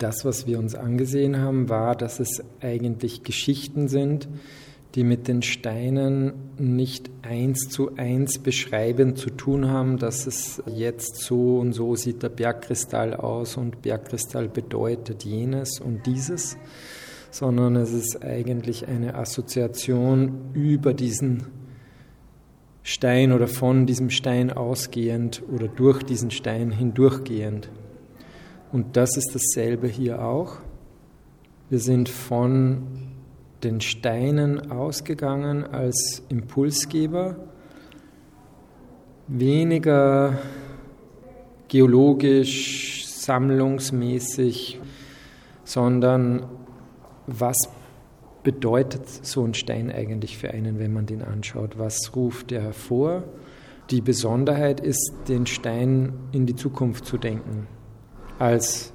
Das, was wir uns angesehen haben, war, dass es eigentlich Geschichten sind, die mit den Steinen nicht eins zu eins beschreibend zu tun haben, dass es jetzt so und so sieht der Bergkristall aus und Bergkristall bedeutet jenes und dieses, sondern es ist eigentlich eine Assoziation über diesen Stein oder von diesem Stein ausgehend oder durch diesen Stein hindurchgehend. Und das ist dasselbe hier auch. Wir sind von den Steinen ausgegangen als Impulsgeber, weniger geologisch, sammlungsmäßig, sondern was bedeutet so ein Stein eigentlich für einen, wenn man den anschaut? Was ruft er hervor? Die Besonderheit ist, den Stein in die Zukunft zu denken, als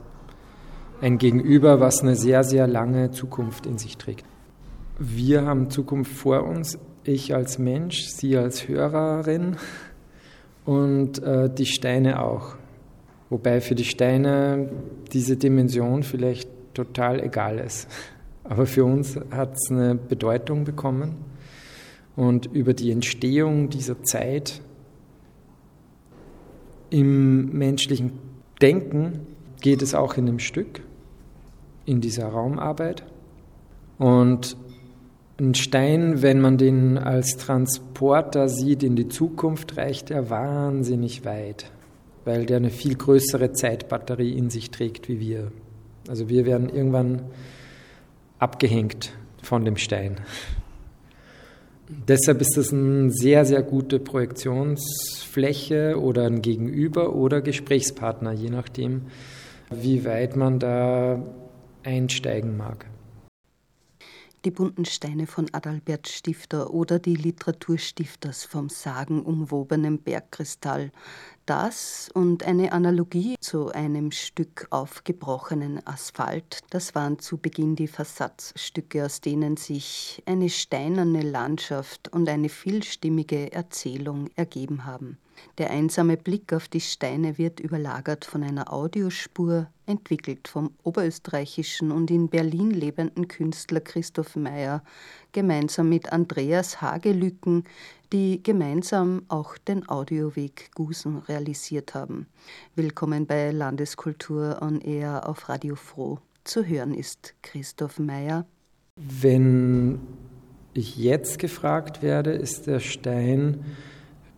ein Gegenüber, was eine sehr, sehr lange Zukunft in sich trägt. Wir haben Zukunft vor uns, ich als Mensch, Sie als Hörerin und äh, die Steine auch. Wobei für die Steine diese Dimension vielleicht total egal ist. Aber für uns hat es eine Bedeutung bekommen. Und über die Entstehung dieser Zeit im menschlichen Denken geht es auch in dem Stück, in dieser Raumarbeit. Und ein Stein, wenn man den als Transporter sieht in die Zukunft, reicht er wahnsinnig weit, weil der eine viel größere Zeitbatterie in sich trägt wie wir. Also wir werden irgendwann abgehängt von dem Stein. Deshalb ist das eine sehr, sehr gute Projektionsfläche oder ein Gegenüber oder Gesprächspartner, je nachdem, wie weit man da einsteigen mag. Die bunten Steine von Adalbert Stifter oder die Literaturstifters vom sagenumwobenen Bergkristall. Das und eine Analogie zu einem Stück aufgebrochenen Asphalt, das waren zu Beginn die Versatzstücke, aus denen sich eine steinerne Landschaft und eine vielstimmige Erzählung ergeben haben. Der einsame Blick auf die Steine wird überlagert von einer Audiospur, entwickelt vom oberösterreichischen und in Berlin lebenden Künstler Christoph Meyer, gemeinsam mit Andreas Hagelücken, die gemeinsam auch den Audioweg Gusen realisiert haben. Willkommen bei Landeskultur on Air auf Radio Froh. Zu hören ist Christoph Meyer. Wenn ich jetzt gefragt werde, ist der Stein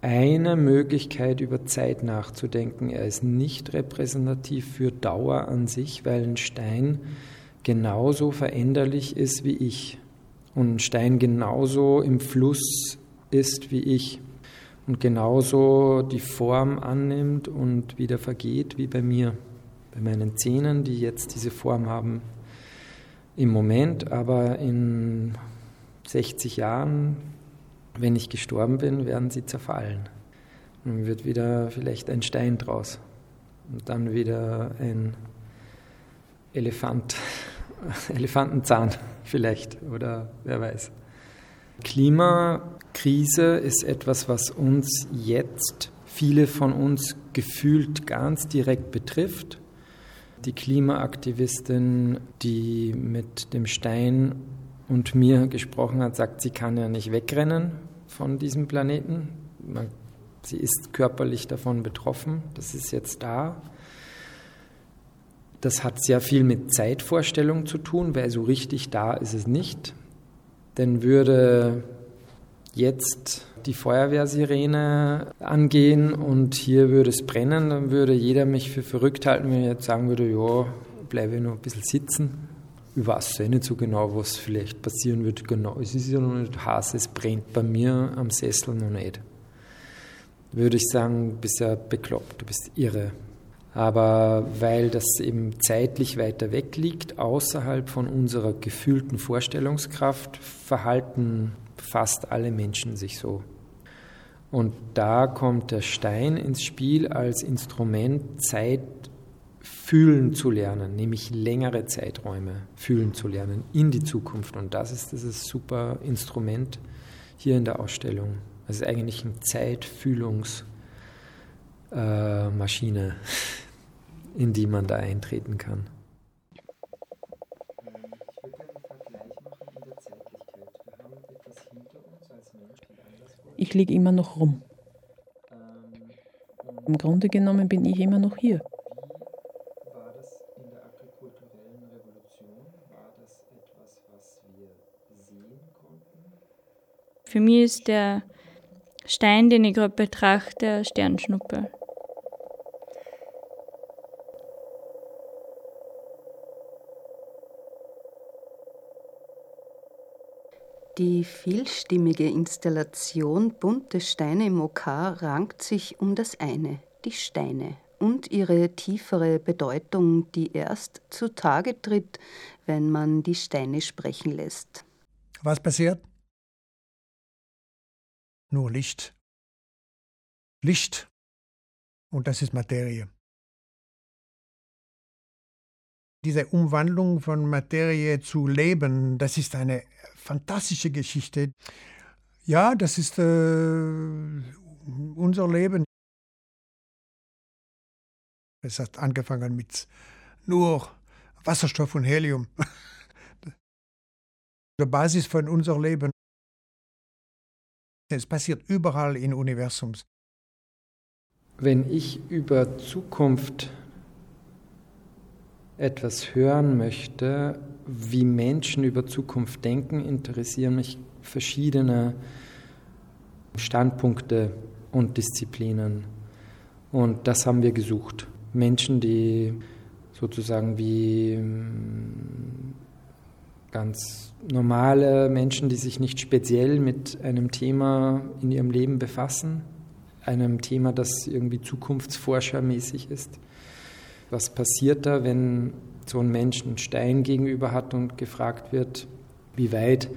eine Möglichkeit, über Zeit nachzudenken. Er ist nicht repräsentativ für Dauer an sich, weil ein Stein genauso veränderlich ist wie ich. Und ein Stein genauso im Fluss ist wie ich. Und genauso die Form annimmt und wieder vergeht wie bei mir, bei meinen Zähnen, die jetzt diese Form haben im Moment, aber in 60 Jahren wenn ich gestorben bin, werden sie zerfallen. Dann wird wieder vielleicht ein Stein draus. Und dann wieder ein Elefant, Elefantenzahn vielleicht oder wer weiß. Klimakrise ist etwas, was uns jetzt, viele von uns gefühlt ganz direkt betrifft. Die Klimaaktivistin, die mit dem Stein und mir gesprochen hat, sagt, sie kann ja nicht wegrennen von diesem Planeten. sie ist körperlich davon betroffen. Das ist jetzt da. Das hat sehr viel mit Zeitvorstellung zu tun, weil so richtig da ist es nicht. Denn würde jetzt die Feuerwehrsirene angehen und hier würde es brennen, dann würde jeder mich für verrückt halten, wenn ich jetzt sagen würde, ja, bleibe nur ein bisschen sitzen ich weiß ja nicht so genau, was vielleicht passieren wird. Genau, es ist ja noch nicht heiß, es brennt bei mir am Sessel noch nicht. Würde ich sagen, du bist ja bekloppt, du bist irre. Aber weil das eben zeitlich weiter weg liegt, außerhalb von unserer gefühlten Vorstellungskraft, verhalten fast alle Menschen sich so. Und da kommt der Stein ins Spiel als Instrument, Zeit fühlen zu lernen, nämlich längere Zeiträume fühlen zu lernen in die Zukunft. Und das ist dieses super Instrument hier in der Ausstellung. Es ist eigentlich eine Zeitfühlungsmaschine, äh, in die man da eintreten kann. Ich liege immer noch rum. Ähm, Im Grunde genommen bin ich immer noch hier. Für mich ist der Stein, den ich gerade betrachte, der Sternschnuppe. Die vielstimmige Installation Bunte Steine im OK rankt sich um das eine, die Steine und ihre tiefere Bedeutung, die erst zutage tritt, wenn man die Steine sprechen lässt. Was passiert? Nur Licht. Licht. Und das ist Materie. Diese Umwandlung von Materie zu Leben, das ist eine fantastische Geschichte. Ja, das ist äh, unser Leben. Es hat angefangen mit nur Wasserstoff und Helium. Die Basis von unser Leben. Es passiert überall im Universum. Wenn ich über Zukunft etwas hören möchte, wie Menschen über Zukunft denken, interessieren mich verschiedene Standpunkte und Disziplinen. Und das haben wir gesucht. Menschen, die sozusagen wie ähm, ganz normale Menschen, die sich nicht speziell mit einem Thema in ihrem Leben befassen, einem Thema, das irgendwie zukunftsforschermäßig ist. Was passiert da, wenn so ein Mensch einen Stein gegenüber hat und gefragt wird, wie weit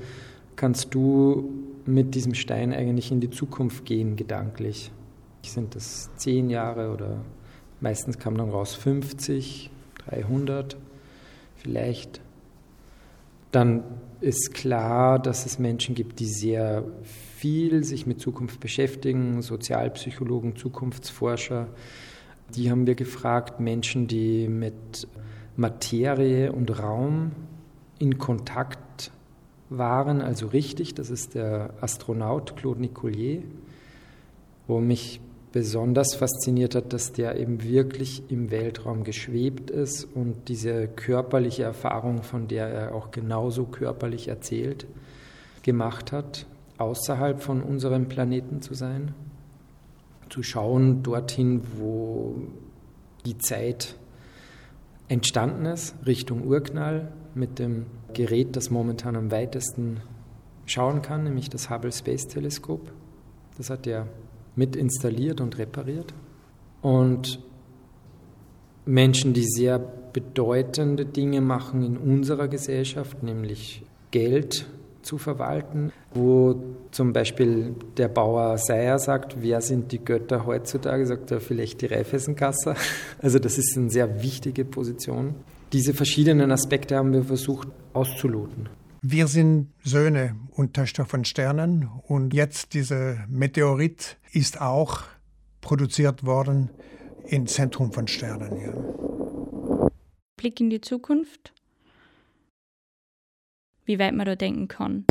kannst du mit diesem Stein eigentlich in die Zukunft gehen, gedanklich? Sind das zehn Jahre oder meistens kam dann raus 50, 300 vielleicht? Dann ist klar, dass es Menschen gibt, die sehr viel sich mit Zukunft beschäftigen, Sozialpsychologen, Zukunftsforscher. Die haben wir gefragt, Menschen, die mit Materie und Raum in Kontakt waren, also richtig. Das ist der Astronaut Claude Nicollier, wo mich besonders fasziniert hat, dass der eben wirklich im Weltraum geschwebt ist und diese körperliche Erfahrung, von der er auch genauso körperlich erzählt, gemacht hat, außerhalb von unserem Planeten zu sein, zu schauen dorthin, wo die Zeit entstanden ist, Richtung Urknall, mit dem Gerät, das momentan am weitesten schauen kann, nämlich das Hubble Space Teleskop. Das hat er mit installiert und repariert. Und Menschen, die sehr bedeutende Dinge machen in unserer Gesellschaft, nämlich Geld zu verwalten, wo zum Beispiel der Bauer Seyer sagt, wer sind die Götter heutzutage, sagt er vielleicht die Reifessenkasse. Also das ist eine sehr wichtige Position. Diese verschiedenen Aspekte haben wir versucht auszuloten. Wir sind Söhne und Töchter von Sternen und jetzt dieser Meteorit ist auch produziert worden im Zentrum von Sternen. Ja. Blick in die Zukunft, wie weit man da denken kann.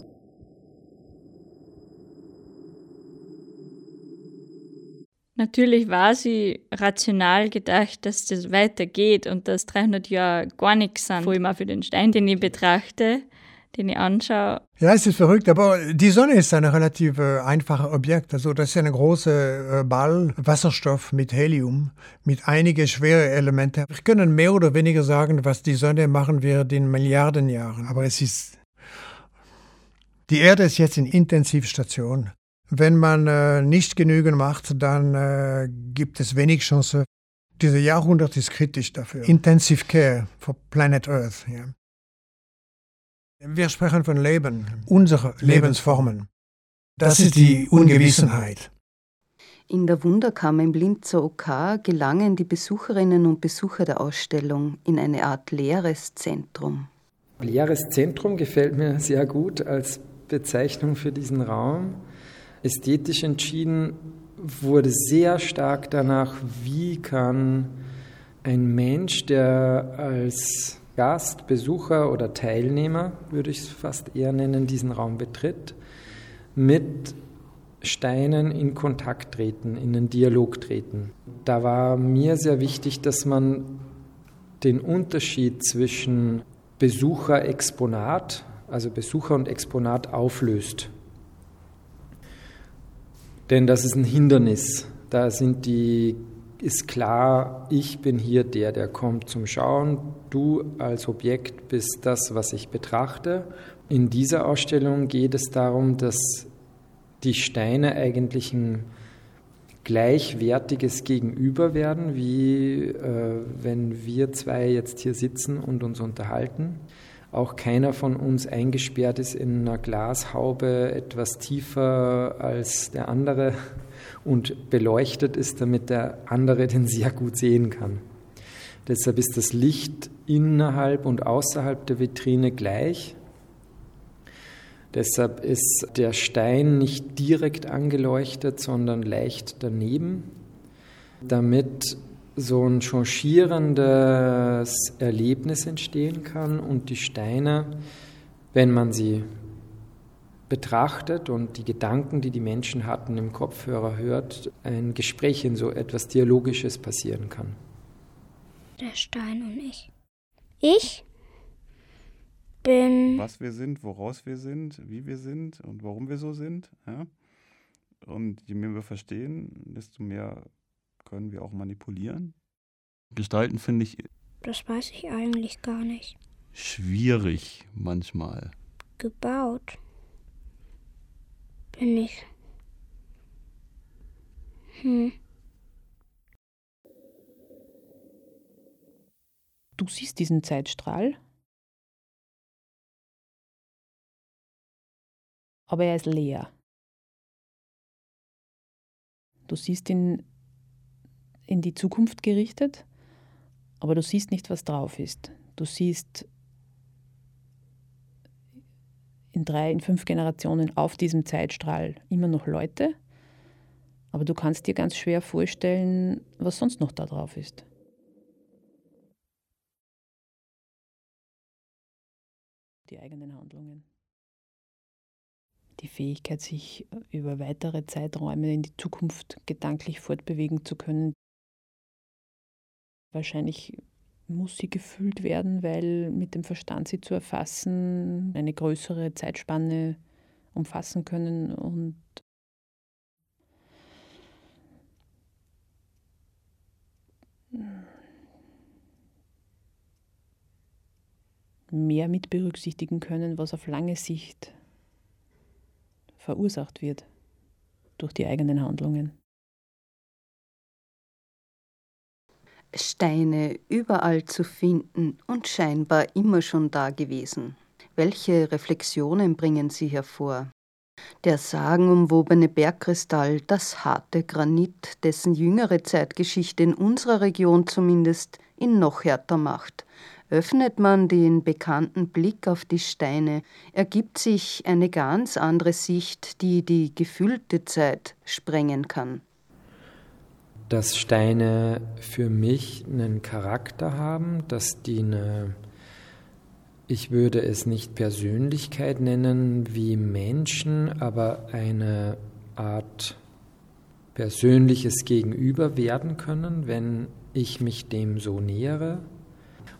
Natürlich war sie rational gedacht, dass das weitergeht und dass 300 Jahre gar nichts sind, vor allem auch für den Stein, den ich betrachte den ich anschaue. Ja, es ist verrückt, aber die Sonne ist ein relativ äh, einfaches Objekt. Also das ist ein großer äh, Ball Wasserstoff mit Helium, mit einigen schweren Elementen. Wir können mehr oder weniger sagen, was die Sonne machen wird in Milliarden Jahren. Aber es ist die Erde ist jetzt in Intensivstation. Wenn man äh, nicht genügend macht, dann äh, gibt es wenig Chance. Dieses Jahrhundert ist kritisch dafür. Intensive Care for Planet Earth. Ja. Wir sprechen von Leben, unsere Lebensformen. Das ist die Ungewissenheit. In der Wunderkammer im Linzer OK gelangen die Besucherinnen und Besucher der Ausstellung in eine Art leeres Zentrum. Leeres Zentrum gefällt mir sehr gut als Bezeichnung für diesen Raum. Ästhetisch entschieden wurde sehr stark danach, wie kann ein Mensch, der als Gast, Besucher oder Teilnehmer, würde ich es fast eher nennen, diesen Raum betritt, mit Steinen in Kontakt treten, in einen Dialog treten. Da war mir sehr wichtig, dass man den Unterschied zwischen Besucher-Exponat, also Besucher und Exponat auflöst. Denn das ist ein Hindernis. Da sind die, ist klar, ich bin hier der, der kommt zum Schauen. Du als Objekt bist das, was ich betrachte. In dieser Ausstellung geht es darum, dass die Steine eigentlich ein gleichwertiges Gegenüber werden, wie äh, wenn wir zwei jetzt hier sitzen und uns unterhalten. Auch keiner von uns eingesperrt ist in einer Glashaube etwas tiefer als der andere und beleuchtet ist, damit der andere den sehr gut sehen kann. Deshalb ist das Licht innerhalb und außerhalb der Vitrine gleich. Deshalb ist der Stein nicht direkt angeleuchtet, sondern leicht daneben, damit so ein changierendes Erlebnis entstehen kann und die Steine, wenn man sie betrachtet und die Gedanken, die die Menschen hatten, im Kopfhörer hört, ein Gespräch in so etwas Dialogisches passieren kann. Der Stein und ich. Ich bin. Was wir sind, woraus wir sind, wie wir sind und warum wir so sind. Ja? Und je mehr wir verstehen, desto mehr können wir auch manipulieren. Gestalten finde ich. Das weiß ich eigentlich gar nicht. Schwierig manchmal. Gebaut bin ich. Hm. Du siehst diesen Zeitstrahl, aber er ist leer. Du siehst ihn in die Zukunft gerichtet, aber du siehst nicht, was drauf ist. Du siehst in drei, in fünf Generationen auf diesem Zeitstrahl immer noch Leute, aber du kannst dir ganz schwer vorstellen, was sonst noch da drauf ist. Die eigenen Handlungen. Die Fähigkeit, sich über weitere Zeiträume in die Zukunft gedanklich fortbewegen zu können, Wahrscheinlich muss sie gefüllt werden, weil mit dem Verstand sie zu erfassen eine größere Zeitspanne umfassen können und mehr mit berücksichtigen können, was auf lange Sicht verursacht wird durch die eigenen Handlungen. Steine überall zu finden und scheinbar immer schon da gewesen. Welche Reflexionen bringen sie hervor? Der sagenumwobene Bergkristall, das harte Granit, dessen jüngere Zeitgeschichte in unserer Region zumindest ihn noch härter macht. Öffnet man den bekannten Blick auf die Steine, ergibt sich eine ganz andere Sicht, die die gefüllte Zeit sprengen kann dass Steine für mich einen Charakter haben, dass die eine, ich würde es nicht Persönlichkeit nennen wie Menschen, aber eine Art persönliches Gegenüber werden können, wenn ich mich dem so nähere.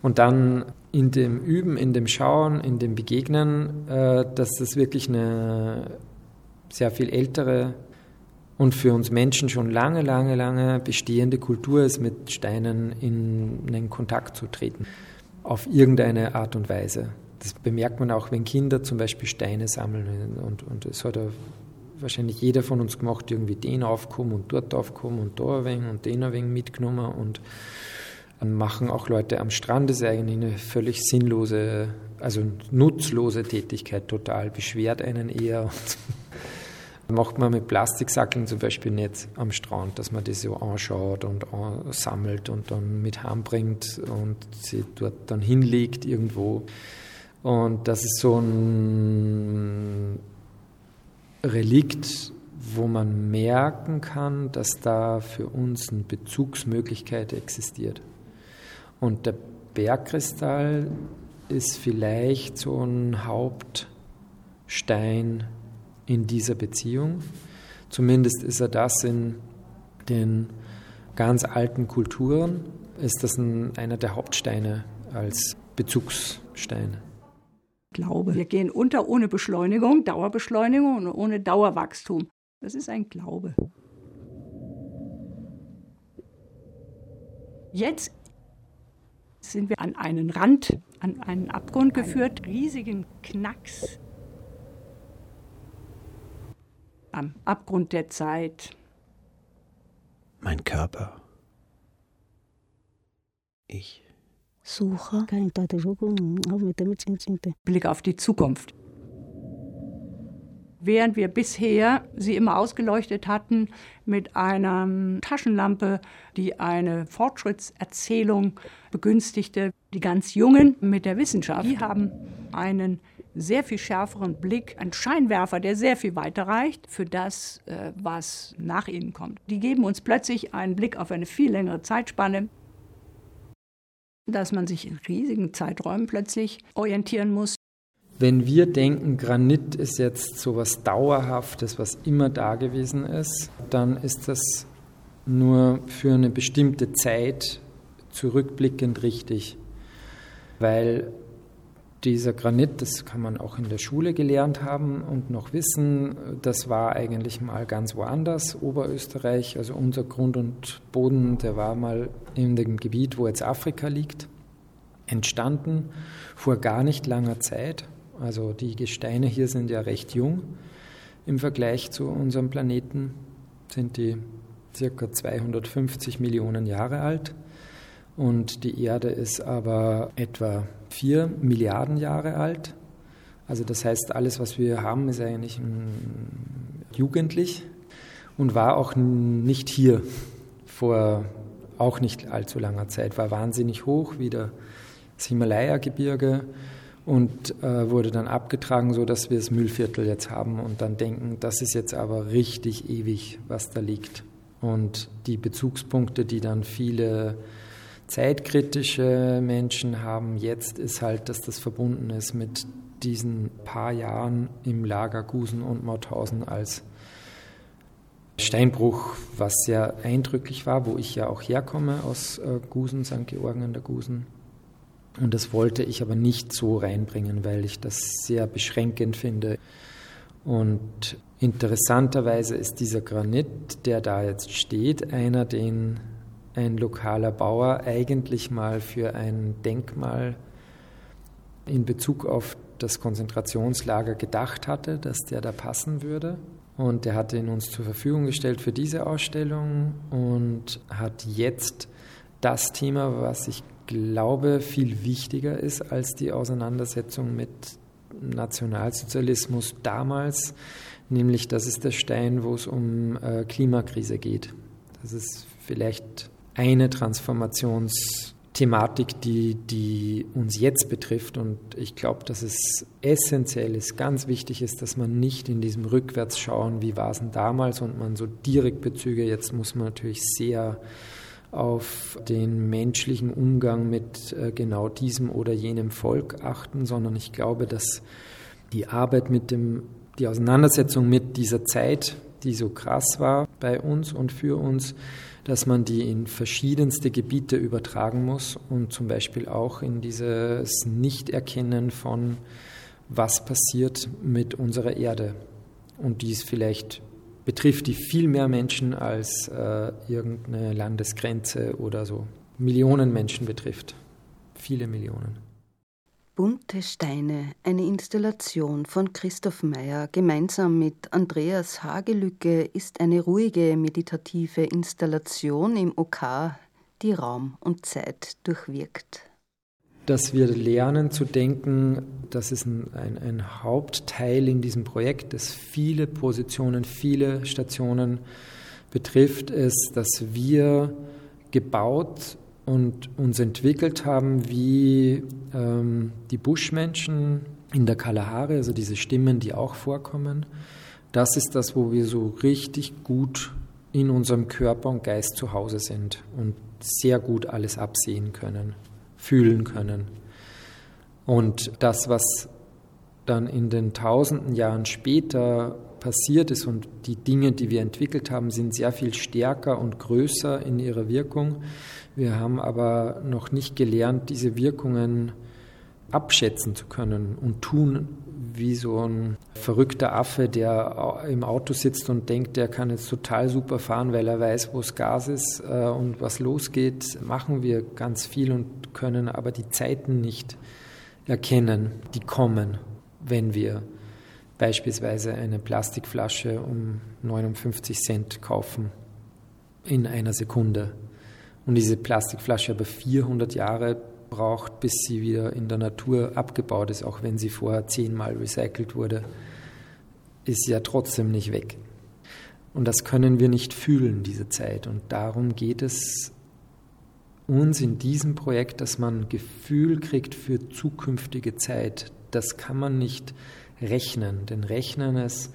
Und dann in dem Üben, in dem Schauen, in dem Begegnen, äh, dass das wirklich eine sehr viel ältere und für uns Menschen schon lange, lange, lange bestehende Kultur ist, mit Steinen in einen Kontakt zu treten. Auf irgendeine Art und Weise. Das bemerkt man auch, wenn Kinder zum Beispiel Steine sammeln. Und, und das hat wahrscheinlich jeder von uns gemacht, irgendwie den aufkommen und dort aufkommen und da ein wenig und den ein wenig mitgenommen. Und dann machen auch Leute am Strand. Das ist eigentlich eine völlig sinnlose, also nutzlose Tätigkeit total. Beschwert einen eher. Macht man mit Plastiksackeln zum Beispiel nicht am Strand, dass man die so anschaut und sammelt und dann mit heimbringt und sie dort dann hinlegt irgendwo. Und das ist so ein Relikt, wo man merken kann, dass da für uns eine Bezugsmöglichkeit existiert. Und der Bergkristall ist vielleicht so ein Hauptstein in dieser Beziehung, Zumindest ist er das in den ganz alten Kulturen, ist das ein, einer der Hauptsteine als Bezugsstein. Glaube. Wir gehen unter ohne Beschleunigung, Dauerbeschleunigung und ohne Dauerwachstum. Das ist ein Glaube. Jetzt sind wir an einen Rand, an einen Abgrund geführt, riesigen Knacks am Abgrund der Zeit. Mein Körper. Ich. Suche. Blick auf die Zukunft. Während wir bisher sie immer ausgeleuchtet hatten mit einer Taschenlampe, die eine Fortschrittserzählung begünstigte, die ganz Jungen mit der Wissenschaft, die haben einen sehr viel schärferen Blick, ein Scheinwerfer, der sehr viel weiter reicht für das, äh, was nach ihnen kommt. Die geben uns plötzlich einen Blick auf eine viel längere Zeitspanne, dass man sich in riesigen Zeiträumen plötzlich orientieren muss. Wenn wir denken, Granit ist jetzt so was Dauerhaftes, was immer da gewesen ist, dann ist das nur für eine bestimmte Zeit zurückblickend richtig. Weil dieser Granit, das kann man auch in der Schule gelernt haben und noch wissen, das war eigentlich mal ganz woanders, Oberösterreich, also unser Grund und Boden, der war mal in dem Gebiet, wo jetzt Afrika liegt, entstanden vor gar nicht langer Zeit. Also die Gesteine hier sind ja recht jung. Im Vergleich zu unserem Planeten, sind die circa 250 Millionen Jahre alt. Und die Erde ist aber etwa vier Milliarden Jahre alt. Also das heißt, alles, was wir haben, ist eigentlich jugendlich und war auch nicht hier vor auch nicht allzu langer Zeit, war wahnsinnig hoch, wie das Himalaya-Gebirge und äh, wurde dann abgetragen, sodass wir das Müllviertel jetzt haben und dann denken, das ist jetzt aber richtig ewig, was da liegt. Und die Bezugspunkte, die dann viele zeitkritische Menschen haben jetzt, ist halt, dass das verbunden ist mit diesen paar Jahren im Lager Gusen und Mauthausen als Steinbruch, was sehr eindrücklich war, wo ich ja auch herkomme aus äh, Gusen, St. Georgen an der Gusen. Und das wollte ich aber nicht so reinbringen, weil ich das sehr beschränkend finde. Und interessanterweise ist dieser Granit, der da jetzt steht, einer, den ein lokaler Bauer eigentlich mal für ein Denkmal in Bezug auf das Konzentrationslager gedacht hatte, dass der da passen würde. Und der hatte ihn uns zur Verfügung gestellt für diese Ausstellung und hat jetzt das Thema, was ich glaube viel wichtiger ist als die Auseinandersetzung mit Nationalsozialismus damals, nämlich das ist der Stein, wo es um äh, Klimakrise geht. Das ist vielleicht eine Transformationsthematik, die, die uns jetzt betrifft. Und ich glaube, dass es essentiell ist, ganz wichtig ist, dass man nicht in diesem Rückwärtsschauen, wie war es denn damals, und man so direkt Bezüge, jetzt muss man natürlich sehr auf den menschlichen Umgang mit äh, genau diesem oder jenem Volk achten, sondern ich glaube, dass die Arbeit mit dem, die Auseinandersetzung mit dieser Zeit, die so krass war bei uns und für uns, dass man die in verschiedenste Gebiete übertragen muss und zum Beispiel auch in dieses Nichterkennen von, was passiert mit unserer Erde. Und dies vielleicht betrifft die viel mehr Menschen als äh, irgendeine Landesgrenze oder so. Millionen Menschen betrifft. Viele Millionen. Bunte Steine, eine Installation von Christoph Meyer gemeinsam mit Andreas Hagelücke ist eine ruhige meditative Installation im OK, die Raum und Zeit durchwirkt. Dass wir lernen zu denken, das ist ein, ein, ein Hauptteil in diesem Projekt, das viele Positionen, viele Stationen betrifft, ist, dass wir gebaut und uns entwickelt haben wie ähm, die Buschmenschen in der Kalahari, also diese Stimmen, die auch vorkommen. Das ist das, wo wir so richtig gut in unserem Körper und Geist zu Hause sind und sehr gut alles absehen können, fühlen können. Und das, was dann in den tausenden Jahren später passiert ist und die Dinge, die wir entwickelt haben, sind sehr viel stärker und größer in ihrer Wirkung. Wir haben aber noch nicht gelernt, diese Wirkungen abschätzen zu können und tun wie so ein verrückter Affe, der im Auto sitzt und denkt, der kann jetzt total super fahren, weil er weiß, wo es Gas ist äh, und was losgeht, machen wir ganz viel und können aber die Zeiten nicht erkennen, die kommen, wenn wir beispielsweise eine Plastikflasche um 59 Cent kaufen in einer Sekunde und diese Plastikflasche aber 400 Jahre braucht, bis sie wieder in der Natur abgebaut ist, auch wenn sie vorher zehnmal recycelt wurde, ist sie ja trotzdem nicht weg. Und das können wir nicht fühlen, diese Zeit. Und darum geht es uns in diesem Projekt, dass man Gefühl kriegt für zukünftige Zeit. Das kann man nicht rechnen, denn Rechnen ist,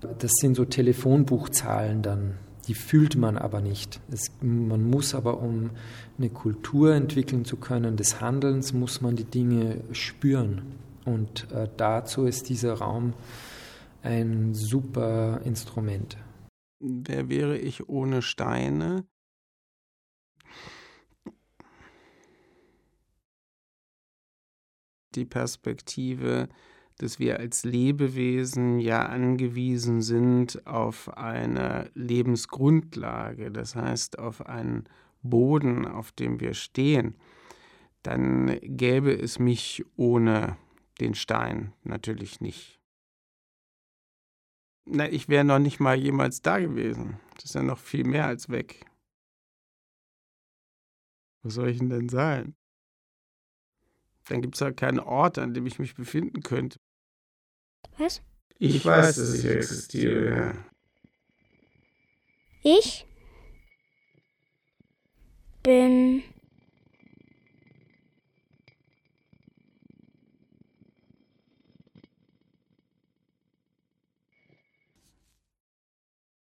das sind so Telefonbuchzahlen dann, die fühlt man aber nicht. Es, man muss aber, um eine Kultur entwickeln zu können des Handelns, muss man die Dinge spüren. Und äh, dazu ist dieser Raum ein super Instrument. Wer wäre ich ohne Steine? Die Perspektive dass wir als Lebewesen ja angewiesen sind auf eine Lebensgrundlage, das heißt auf einen Boden, auf dem wir stehen, dann gäbe es mich ohne den Stein natürlich nicht. Na, ich wäre noch nicht mal jemals da gewesen. Das ist ja noch viel mehr als weg. Wo soll ich denn denn sein? Dann gibt es ja keinen Ort, an dem ich mich befinden könnte. Was? Ich, weiß, dass ich existiere. Ich bin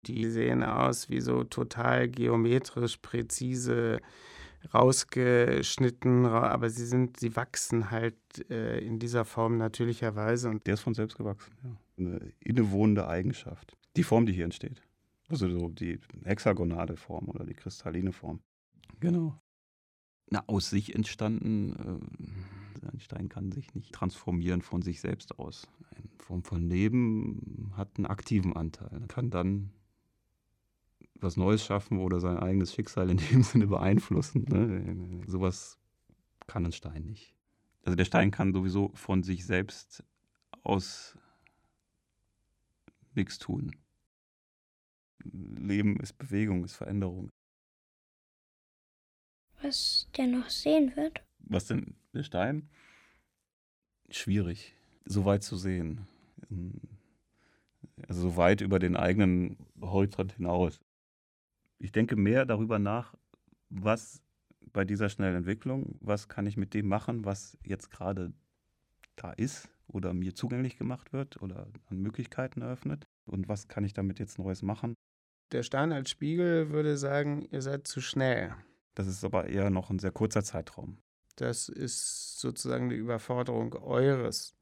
Die sehen aus wie so total geometrisch präzise rausgeschnitten, aber sie sind, sie wachsen halt äh, in dieser Form natürlicherweise. Und der ist von selbst gewachsen, ja. Eine innewohnende Eigenschaft. Die Form, die hier entsteht. Also so die hexagonale Form oder die kristalline Form. Genau. Na, aus sich entstanden, äh, ein Stein kann sich nicht transformieren von sich selbst aus. Eine Form von Leben hat einen aktiven Anteil, kann dann was Neues schaffen oder sein eigenes Schicksal in dem Sinne beeinflussen. Ne? Sowas kann ein Stein nicht. Also der Stein kann sowieso von sich selbst aus nichts tun. Leben ist Bewegung, ist Veränderung. Was der noch sehen wird? Was denn der Stein? Schwierig, so weit zu sehen. Also so weit über den eigenen Horizont hinaus ich denke mehr darüber nach, was bei dieser schnellen Entwicklung, was kann ich mit dem machen, was jetzt gerade da ist oder mir zugänglich gemacht wird oder an Möglichkeiten eröffnet und was kann ich damit jetzt Neues machen. Der Stein als Spiegel würde sagen, ihr seid zu schnell. Das ist aber eher noch ein sehr kurzer Zeitraum. Das ist sozusagen die Überforderung eures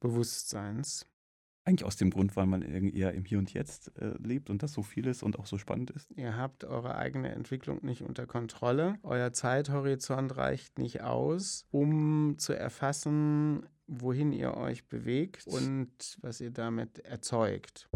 Bewusstseins. Eigentlich aus dem Grund, weil man eher im Hier und Jetzt äh, lebt und das so viel ist und auch so spannend ist. Ihr habt eure eigene Entwicklung nicht unter Kontrolle. Euer Zeithorizont reicht nicht aus, um zu erfassen, wohin ihr euch bewegt und was ihr damit erzeugt.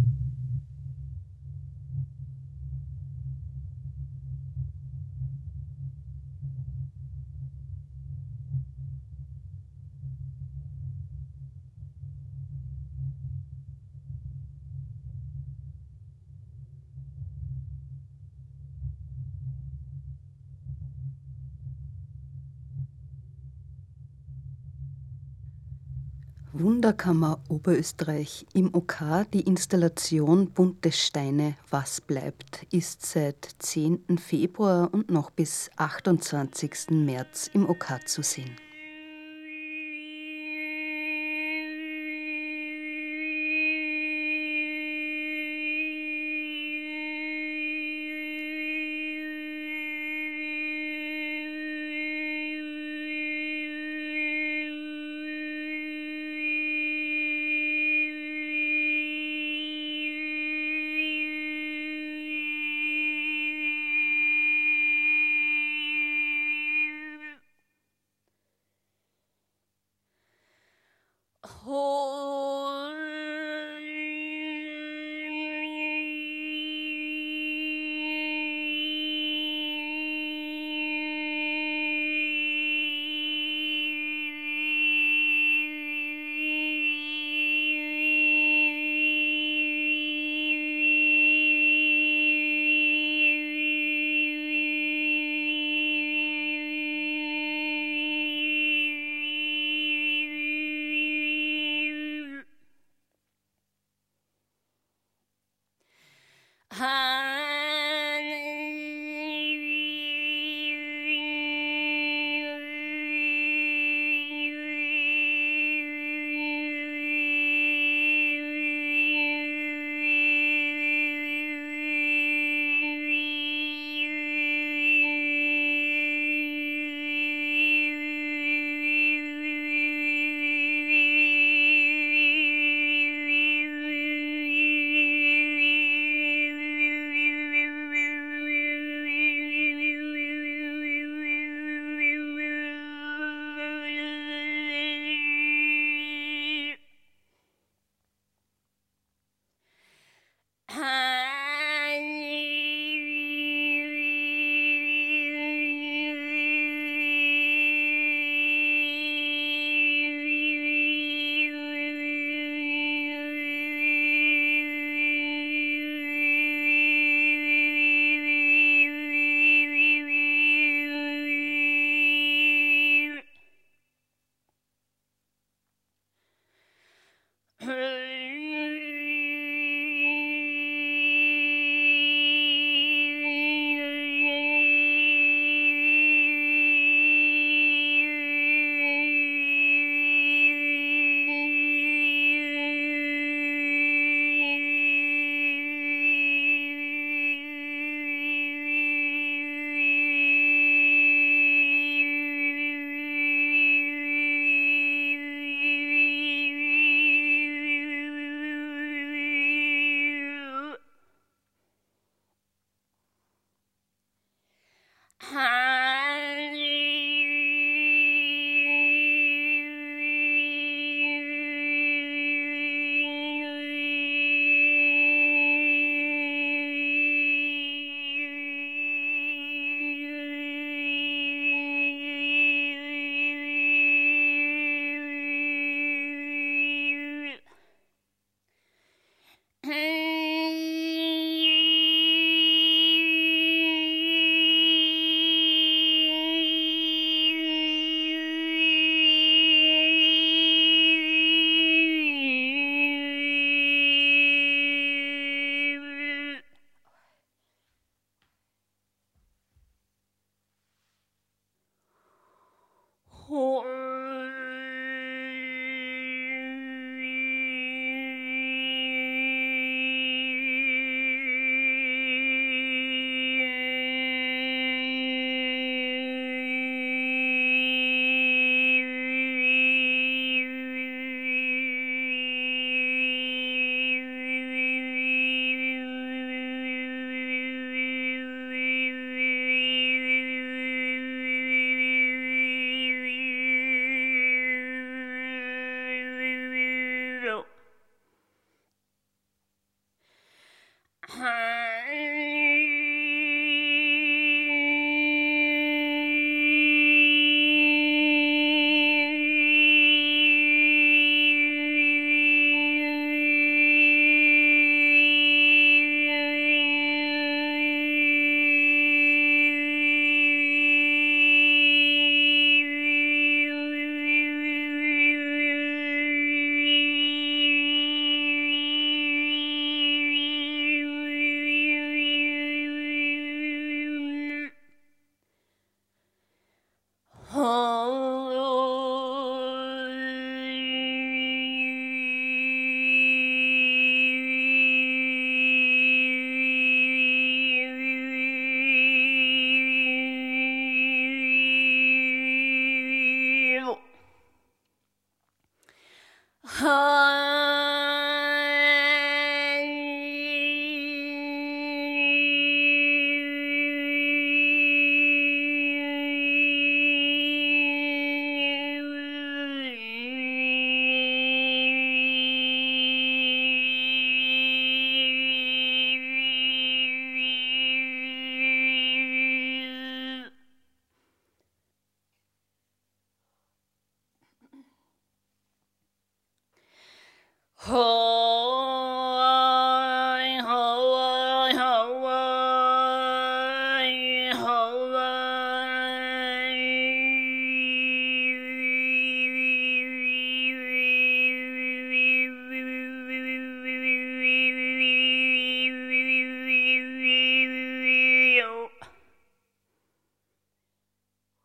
Wunderkammer Oberösterreich im OK die Installation Bunte Steine Was bleibt ist seit 10. Februar und noch bis 28. März im OK zu sehen.